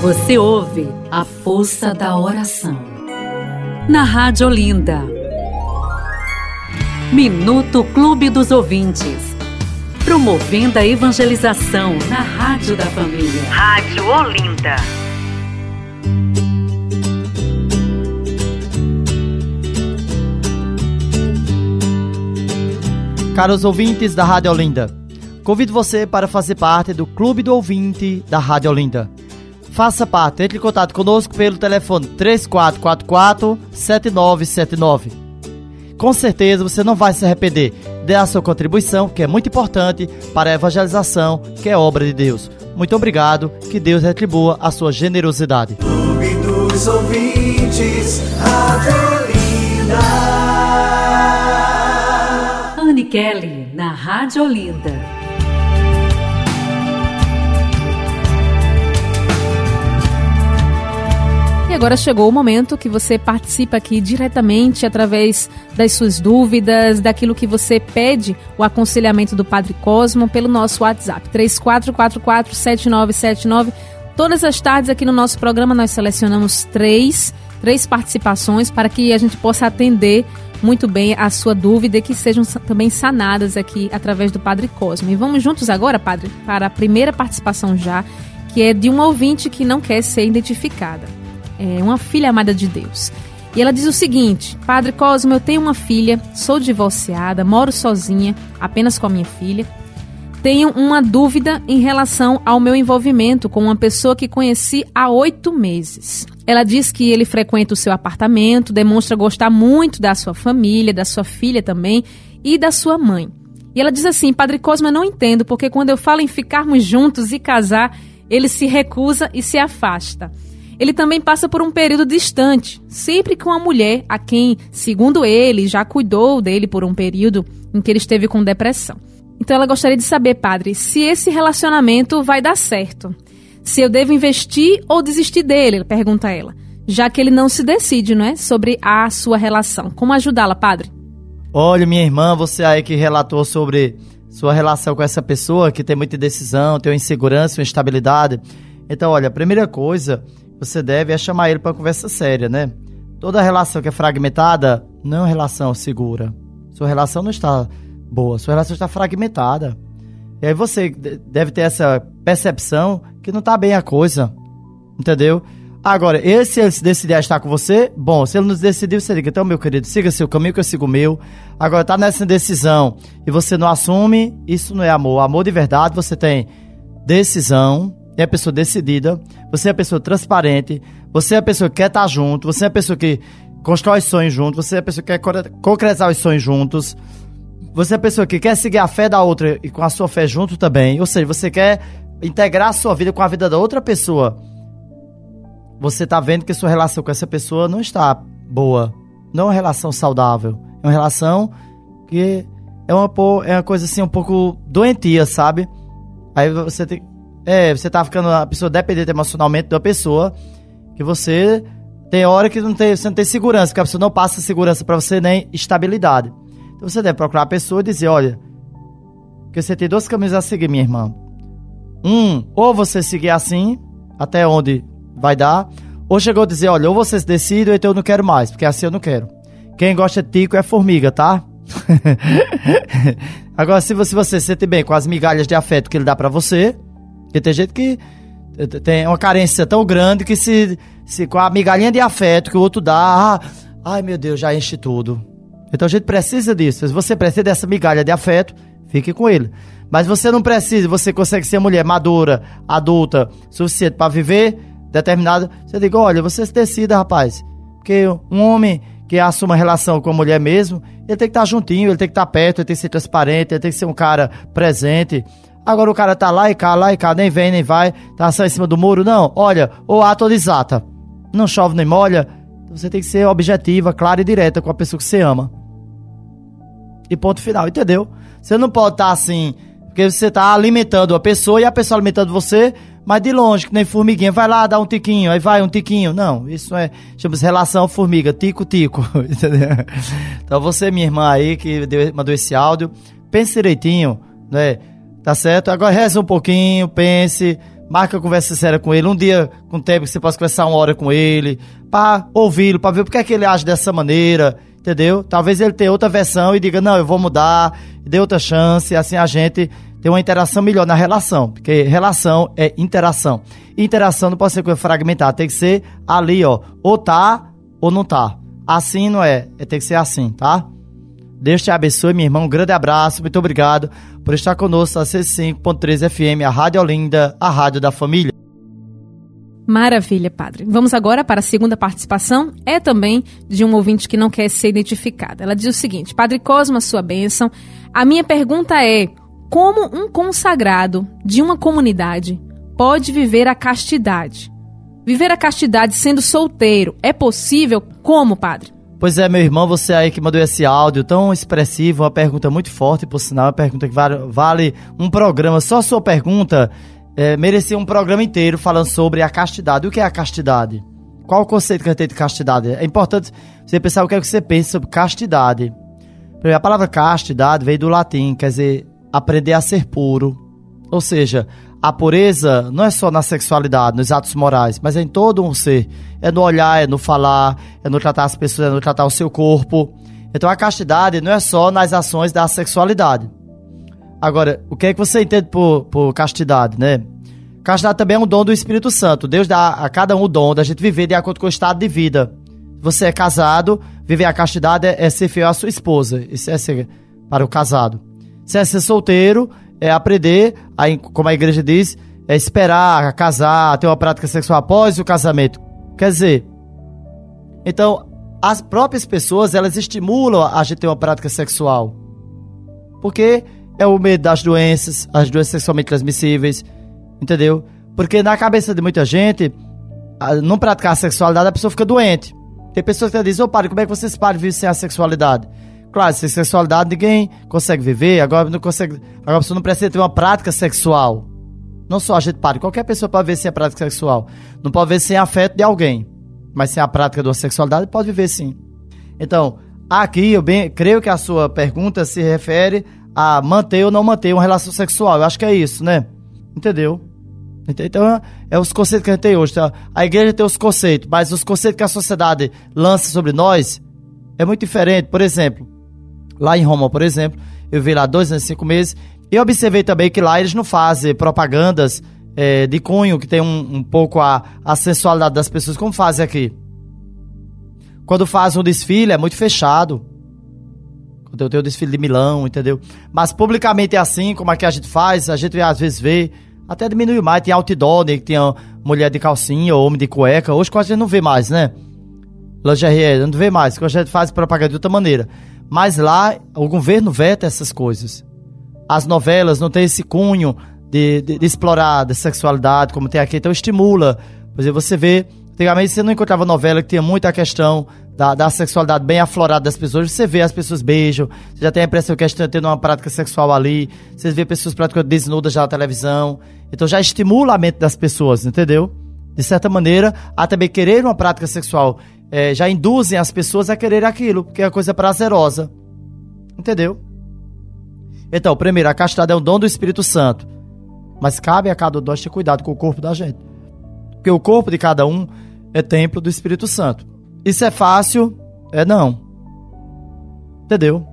Você ouve a força da oração. Na Rádio Olinda. Minuto Clube dos Ouvintes. Promovendo a evangelização na Rádio da Família. Rádio Olinda. Caros ouvintes da Rádio Olinda, convido você para fazer parte do Clube do Ouvinte da Rádio Olinda. Faça parte, entre em contato conosco pelo telefone 3444 7979. Com certeza você não vai se arrepender. Dê a sua contribuição, que é muito importante para a evangelização, que é obra de Deus. Muito obrigado, que Deus retribua a sua generosidade. Clube dos ouvintes, Anne Kelly, na Rádio Olinda. Agora chegou o momento que você participa aqui diretamente através das suas dúvidas, daquilo que você pede, o aconselhamento do Padre Cosmo pelo nosso WhatsApp 34447979. Todas as tardes aqui no nosso programa nós selecionamos três, três participações para que a gente possa atender muito bem a sua dúvida e que sejam também sanadas aqui através do Padre Cosmo. E vamos juntos agora, Padre, para a primeira participação já, que é de um ouvinte que não quer ser identificada é, uma filha amada de Deus. E ela diz o seguinte: Padre Cosmo, eu tenho uma filha, sou divorciada, moro sozinha, apenas com a minha filha. Tenho uma dúvida em relação ao meu envolvimento com uma pessoa que conheci há oito meses. Ela diz que ele frequenta o seu apartamento, demonstra gostar muito da sua família, da sua filha também e da sua mãe. E ela diz assim: Padre Cosmo, eu não entendo, porque quando eu falo em ficarmos juntos e casar, ele se recusa e se afasta ele também passa por um período distante, sempre com a mulher a quem, segundo ele, já cuidou dele por um período em que ele esteve com depressão. Então ela gostaria de saber, padre, se esse relacionamento vai dar certo. Se eu devo investir ou desistir dele, pergunta ela. Já que ele não se decide, não é? Sobre a sua relação. Como ajudá-la, padre? Olha, minha irmã, você aí que relatou sobre sua relação com essa pessoa que tem muita indecisão, tem uma insegurança, uma instabilidade. Então, olha, a primeira coisa você deve é chamar ele para conversa séria, né? Toda relação que é fragmentada não é uma relação segura. Sua relação não está boa, sua relação está fragmentada. E aí você deve ter essa percepção que não está bem a coisa. Entendeu? Agora, esse ele se decidir a estar com você, bom, se ele não decidir, você diga, então, meu querido, siga seu caminho que eu sigo o meu. Agora, tá nessa decisão e você não assume, isso não é amor. Amor de verdade, você tem decisão, é a pessoa decidida, você é a pessoa transparente, você é a pessoa que quer estar junto, você é a pessoa que constrói sonhos juntos, você é a pessoa que quer concretizar os sonhos juntos, você é a pessoa que quer seguir a fé da outra e com a sua fé junto também, ou seja, você quer integrar a sua vida com a vida da outra pessoa. Você está vendo que sua relação com essa pessoa não está boa, não é uma relação saudável, é uma relação que é uma, é uma coisa assim um pouco doentia, sabe? Aí você tem é, você tá ficando a pessoa dependente emocionalmente da pessoa, que você tem hora que não tem, você não tem segurança, que a pessoa não passa segurança para você nem estabilidade. Então você deve procurar a pessoa e dizer, olha, que você tem dois caminhos a seguir, minha irmã. Um, ou você seguir assim, até onde vai dar, ou chegou a dizer, olha, ou você se decide, ou então eu não quero mais, porque assim eu não quero. Quem gosta de tico é formiga, tá? Agora, se você, se você se sente bem com as migalhas de afeto que ele dá para você, porque tem gente que tem uma carência tão grande que se, se com a migalhinha de afeto que o outro dá, ah, ai meu Deus, já enche tudo. Então a gente precisa disso. Se você precisa dessa migalha de afeto, fique com ele. Mas você não precisa, você consegue ser mulher madura, adulta, suficiente para viver determinada. Você diga, olha, você se decida, rapaz. Porque um homem que assuma uma relação com a mulher mesmo, ele tem que estar juntinho, ele tem que estar perto, ele tem que ser transparente, ele tem que ser um cara presente. Agora o cara tá lá e cá, lá e cá, nem vem, nem vai, tá só em cima do muro. Não, olha, ou ato ou desata. Não chove nem molha. Você tem que ser objetiva, clara e direta com a pessoa que você ama. E ponto final, entendeu? Você não pode estar tá assim, porque você tá alimentando a pessoa e a pessoa alimentando você, mas de longe, que nem formiguinha, vai lá, dá um tiquinho, aí vai um tiquinho. Não, isso é, chama-se relação formiga, tico-tico, entendeu? Então você, minha irmã aí, que deu, mandou esse áudio, pense direitinho, né? Tá certo? Agora reza um pouquinho, pense, marca conversa séria com ele, um dia com tempo que você possa conversar uma hora com ele, para ouvi-lo, para ver por que, é que ele age dessa maneira, entendeu? Talvez ele tenha outra versão e diga, não, eu vou mudar, dê outra chance, assim a gente tem uma interação melhor na relação, porque relação é interação. Interação não pode ser coisa fragmentada, tem que ser ali, ó, ou tá ou não tá. Assim não é, é tem que ser assim, tá? Deus te abençoe, meu irmão. Um grande abraço, muito obrigado por estar conosco na C5.3 FM, a Rádio Olinda, a rádio da família. Maravilha, padre. Vamos agora para a segunda participação. É também de um ouvinte que não quer ser identificada. Ela diz o seguinte: Padre Cosma, sua bênção. A minha pergunta é: como um consagrado de uma comunidade pode viver a castidade? Viver a castidade sendo solteiro é possível? Como, padre? Pois é, meu irmão, você aí que mandou esse áudio tão expressivo, uma pergunta muito forte, por sinal, uma pergunta que vale, um programa. Só a sua pergunta é, merecia um programa inteiro falando sobre a castidade. O que é a castidade? Qual o conceito que gente tem de castidade? É importante você pensar o que é que você pensa sobre castidade. A palavra castidade veio do latim, quer dizer, aprender a ser puro. Ou seja, a pureza não é só na sexualidade, nos atos morais, mas é em todo um ser. É no olhar, é no falar, é no tratar as pessoas, é no tratar o seu corpo. Então a castidade não é só nas ações da sexualidade. Agora, o que é que você entende por, por castidade, né? Castidade também é um dom do Espírito Santo. Deus dá a cada um o dom da gente viver de acordo com o estado de vida. Você é casado, viver a castidade é, é ser fiel à sua esposa. Isso é ser para o casado. Se é ser solteiro, é aprender, a, como a igreja diz, é esperar, casar, ter uma prática sexual após o casamento. Quer dizer, então, as próprias pessoas, elas estimulam a gente ter uma prática sexual. Porque é o medo das doenças, as doenças sexualmente transmissíveis, entendeu? Porque na cabeça de muita gente, não praticar a sexualidade, a pessoa fica doente. Tem pessoas que dizem, ô oh, padre, como é que vocês param de viver sem a sexualidade? Claro, sem sexualidade ninguém consegue viver, agora não consegue. Agora a pessoa não precisa ter uma prática sexual. Não só a gente para, qualquer pessoa pode viver sem a prática sexual. Não pode viver sem afeto de alguém. Mas sem a prática da sexualidade pode viver sim. Então, aqui eu bem creio que a sua pergunta se refere a manter ou não manter uma relação sexual. Eu acho que é isso, né? Entendeu? Então, é os conceitos que a gente tem hoje. Tá? A igreja tem os conceitos, mas os conceitos que a sociedade lança sobre nós é muito diferente. Por exemplo, Lá em Roma, por exemplo, eu vi lá dois anos e cinco meses. E observei também que lá eles não fazem propagandas é, de cunho que tem um, um pouco a, a sensualidade das pessoas, como fazem aqui. Quando faz um desfile, é muito fechado. Quando eu tenho o desfile de Milão, entendeu? Mas publicamente é assim, como aqui a gente faz, a gente às vezes vê, até diminuiu mais. Tem outdoor, né, que tinha mulher de calcinha, homem de cueca. Hoje quase a gente não vê mais, né? Lingerie, não vê mais, porque a gente faz propaganda de outra maneira. Mas lá o governo veta essas coisas. As novelas não têm esse cunho de, de, de explorar a sexualidade como tem aqui, então estimula. Por exemplo, você vê, antigamente você não encontrava novela que tinha muita questão da, da sexualidade bem aflorada das pessoas. Você vê as pessoas beijam, você já tem a impressão que estão tendo uma prática sexual ali, você vê pessoas praticando desnudas já na televisão. Então já estimula a mente das pessoas, entendeu? De certa maneira, a também querer uma prática sexual é, já induzem as pessoas a querer aquilo, porque é coisa prazerosa. Entendeu? Então, primeiro, a castidade é um dom do Espírito Santo. Mas cabe a cada um ter cuidado com o corpo da gente. Porque o corpo de cada um é templo do Espírito Santo. Isso é fácil? É não. Entendeu?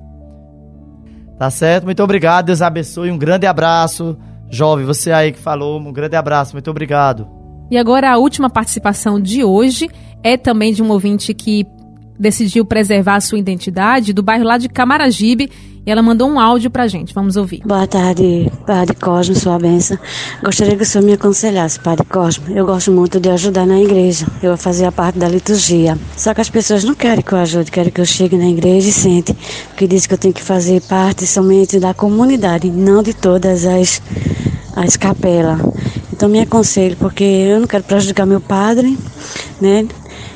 Tá certo? Muito obrigado. Deus abençoe. Um grande abraço. Jovem, você aí que falou, um grande abraço. Muito obrigado. E agora a última participação de hoje é também de um ouvinte que decidiu preservar a sua identidade, do bairro lá de Camaragibe, e ela mandou um áudio pra gente. Vamos ouvir. Boa tarde, Padre Cosmo, sua benção. Gostaria que o senhor me aconselhasse, Padre Cosmo. Eu gosto muito de ajudar na igreja. Eu fazia parte da liturgia. Só que as pessoas não querem que eu ajude, querem que eu chegue na igreja e sente. Porque diz que eu tenho que fazer parte somente da comunidade, não de todas as, as capelas. Então me aconselho, porque eu não quero prejudicar meu padre, né?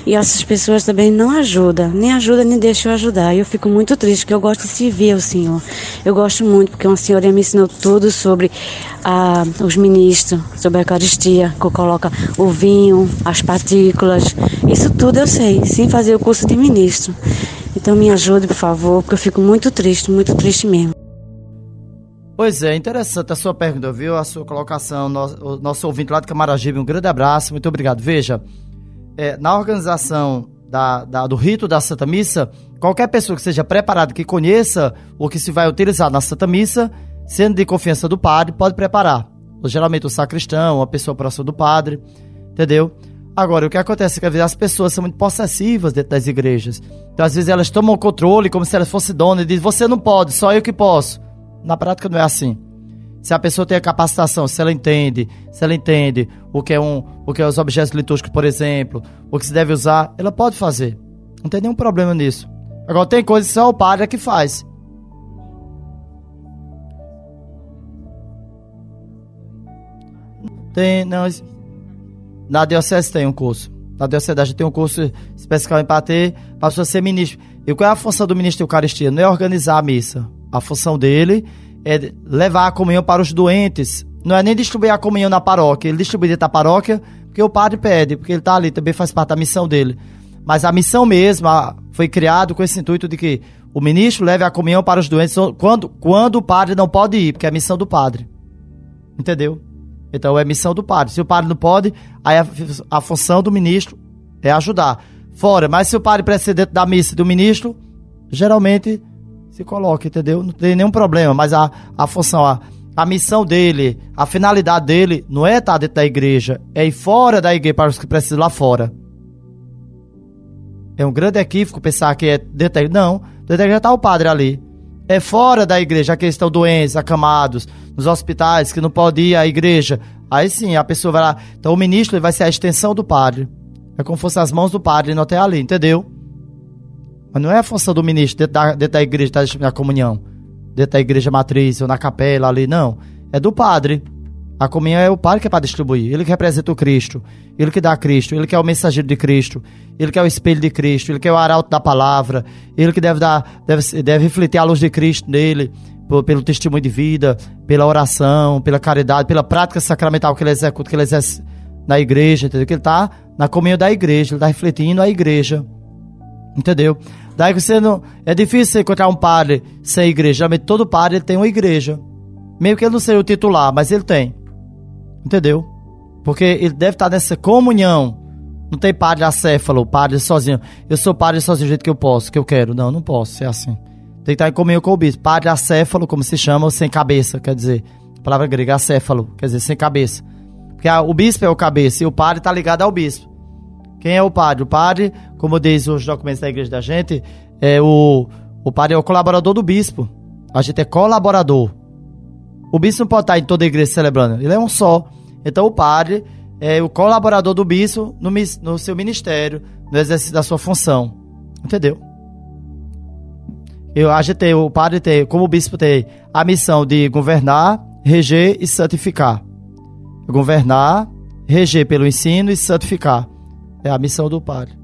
E essas pessoas também não ajudam, nem ajudam, nem deixam eu ajudar. E eu fico muito triste, porque eu gosto de servir o Senhor. Eu gosto muito, porque uma senhora me ensinou tudo sobre ah, os ministros, sobre a Eucaristia, que coloca o vinho, as partículas. Isso tudo eu sei, sem fazer o curso de ministro. Então me ajude, por favor, porque eu fico muito triste, muito triste mesmo. Pois é, interessante a sua pergunta, viu? A sua colocação, o nosso ouvinte lá de Camaragibe, um grande abraço, muito obrigado. Veja, é, na organização da, da, do rito da Santa Missa, qualquer pessoa que seja preparada, que conheça o que se vai utilizar na Santa Missa, sendo de confiança do padre, pode preparar. Geralmente o sacristão, uma pessoa próxima do padre, entendeu? Agora, o que acontece é que às vezes as pessoas são muito possessivas dentro das igrejas. Então, às vezes, elas tomam o controle como se elas fossem donas e dizem, você não pode, só eu que posso. Na prática não é assim. Se a pessoa tem a capacitação, se ela entende, se ela entende o que é um, o que é os objetos litúrgicos, por exemplo, o que se deve usar, ela pode fazer. Não tem nenhum problema nisso. Agora tem coisas que só o padre é que faz. Tem, não, na diocese tem um curso. Na diocese a gente tem um curso especial para ter, para você ser ministro. E qual é a função do ministro de Eucaristia? Não é organizar a missa. A função dele é levar a comunhão para os doentes. Não é nem distribuir a comunhão na paróquia. Ele distribui dentro da paróquia porque o padre pede, porque ele está ali, também faz parte da missão dele. Mas a missão mesma foi criada com esse intuito de que o ministro leve a comunhão para os doentes quando, quando o padre não pode ir, porque é a missão do padre. Entendeu? Então é missão do padre. Se o padre não pode, aí a, a função do ministro é ajudar. Fora, mas se o padre precisa dentro da missa do ministro, geralmente se coloca, entendeu? Não tem nenhum problema, mas a, a função, a, a missão dele, a finalidade dele não é estar dentro da igreja, é ir fora da igreja para os que precisam lá fora. É um grande equívoco pensar que é dentro da igreja. Não, dentro da igreja está o padre ali. É fora da igreja, aqueles que estão doentes, acamados, nos hospitais, que não pode ir à igreja. Aí sim, a pessoa vai lá. Então o ministro vai ser a extensão do padre. É como se fossem as mãos do padre, não até ali, entendeu? Mas não é a função do ministro dentro da, dentro da igreja estar distribuindo a comunhão. Dentro da igreja matriz ou na capela ali, não. É do padre. A comunhão é o padre que é para distribuir. Ele que representa o Cristo. Ele que dá a Cristo. Ele que é o mensageiro de Cristo. Ele que é o espelho de Cristo. Ele que é o arauto da palavra. Ele que deve dar, deve, deve refletir a luz de Cristo nele. Pelo testemunho de vida, pela oração, pela caridade, pela prática sacramental que ele executa, que ele exerce na igreja, entendeu? Que ele está na comunhão da igreja, ele está refletindo a igreja. Entendeu? Daí você não. É difícil encontrar um padre sem igreja. Geralmente todo padre tem uma igreja. Meio que ele não seja o titular, mas ele tem. Entendeu? Porque ele deve estar nessa comunhão. Não tem padre acéfalo, padre sozinho. Eu sou padre sozinho do jeito que eu posso, que eu quero. Não, não posso ser assim. Tem que estar em comunhão com o bispo. Padre acéfalo, como se chama, sem cabeça, quer dizer. A palavra grega acéfalo, quer dizer, sem cabeça. Porque a, o bispo é o cabeça e o padre está ligado ao bispo. Quem é o padre? O padre, como diz os documentos da igreja da gente, é o, o padre é o colaborador do bispo. A gente é colaborador. O bispo não pode estar em toda a igreja celebrando, ele é um só. Então o padre é o colaborador do bispo no, no seu ministério, no exercício da sua função. Entendeu? Eu, a gente tem, o padre tem, como o bispo tem a missão de governar, reger e santificar. Governar, reger pelo ensino e santificar. É a missão do padre.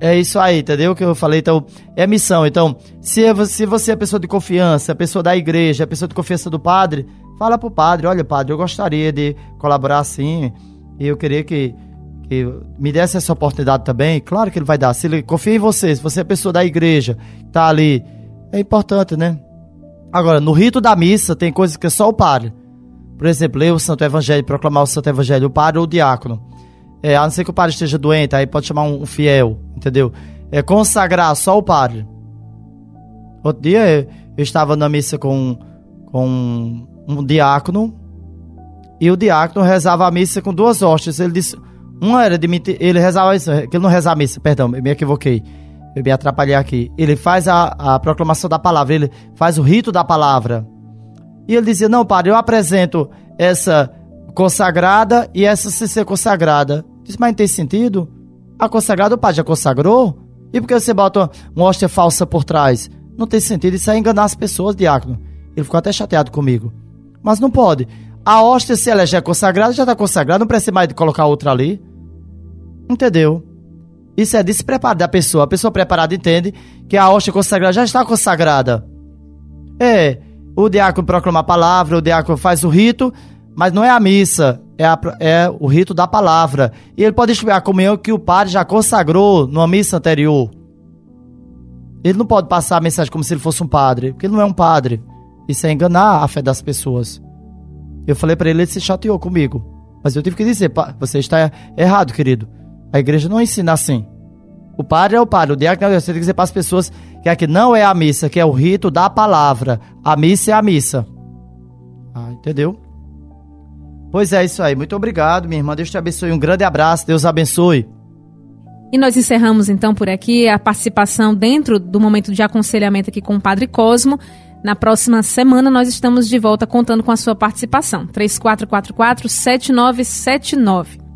É isso aí, entendeu? O que eu falei, então, é missão. Então, se, é se você é pessoa de confiança, pessoa da igreja, pessoa de confiança do padre, fala pro padre, olha, padre, eu gostaria de colaborar assim, e eu queria que, que me desse essa oportunidade também. Claro que ele vai dar. Se ele confia em você, se você é pessoa da igreja, tá ali, é importante, né? Agora, no rito da missa, tem coisas que é só o padre. Por exemplo, ler o Santo Evangelho, proclamar o Santo Evangelho, o padre ou o diácono. É, a não ser que o padre esteja doente, aí pode chamar um, fiel, entendeu? É consagrar só o padre. Outro dia eu, estava na missa com, com um diácono e o diácono rezava a missa com duas hóstias. Ele disse, uma era de ele rezava isso, que ele não rezava a missa, perdão, eu me equivoquei. Eu me atrapalhei aqui. Ele faz a, a proclamação da palavra, ele faz o rito da palavra. E ele dizia: Não, padre, eu apresento essa consagrada e essa sem ser consagrada. Disse, mas não tem sentido? A consagrada o padre já consagrou? E por que você bota uma hóstia falsa por trás? Não tem sentido, isso é enganar as pessoas, diácono. Ele ficou até chateado comigo. Mas não pode. A hóstia, se ela já é consagrada, já está consagrada, não precisa mais de colocar outra ali. Entendeu? Isso é despreparo da pessoa. A pessoa preparada entende que a hóstia consagrada já está consagrada. É, o diácono proclama a palavra, o diácono faz o rito, mas não é a missa, é, a, é o rito da palavra. E ele pode distribuir a comunhão que o padre já consagrou numa missa anterior. Ele não pode passar a mensagem como se ele fosse um padre, porque ele não é um padre. Isso é enganar a fé das pessoas. Eu falei para ele, ele se chateou comigo. Mas eu tive que dizer, você está errado, querido. A igreja não ensina assim. O padre é o padre, o diácono é o Você tem que dizer para as pessoas que aqui não é a missa, que é o rito da palavra. A missa é a missa. Ah, entendeu? Pois é, isso aí. Muito obrigado, minha irmã. Deus te abençoe. Um grande abraço. Deus abençoe. E nós encerramos então por aqui a participação dentro do momento de aconselhamento aqui com o Padre Cosmo. Na próxima semana nós estamos de volta contando com a sua participação. 3444 7979.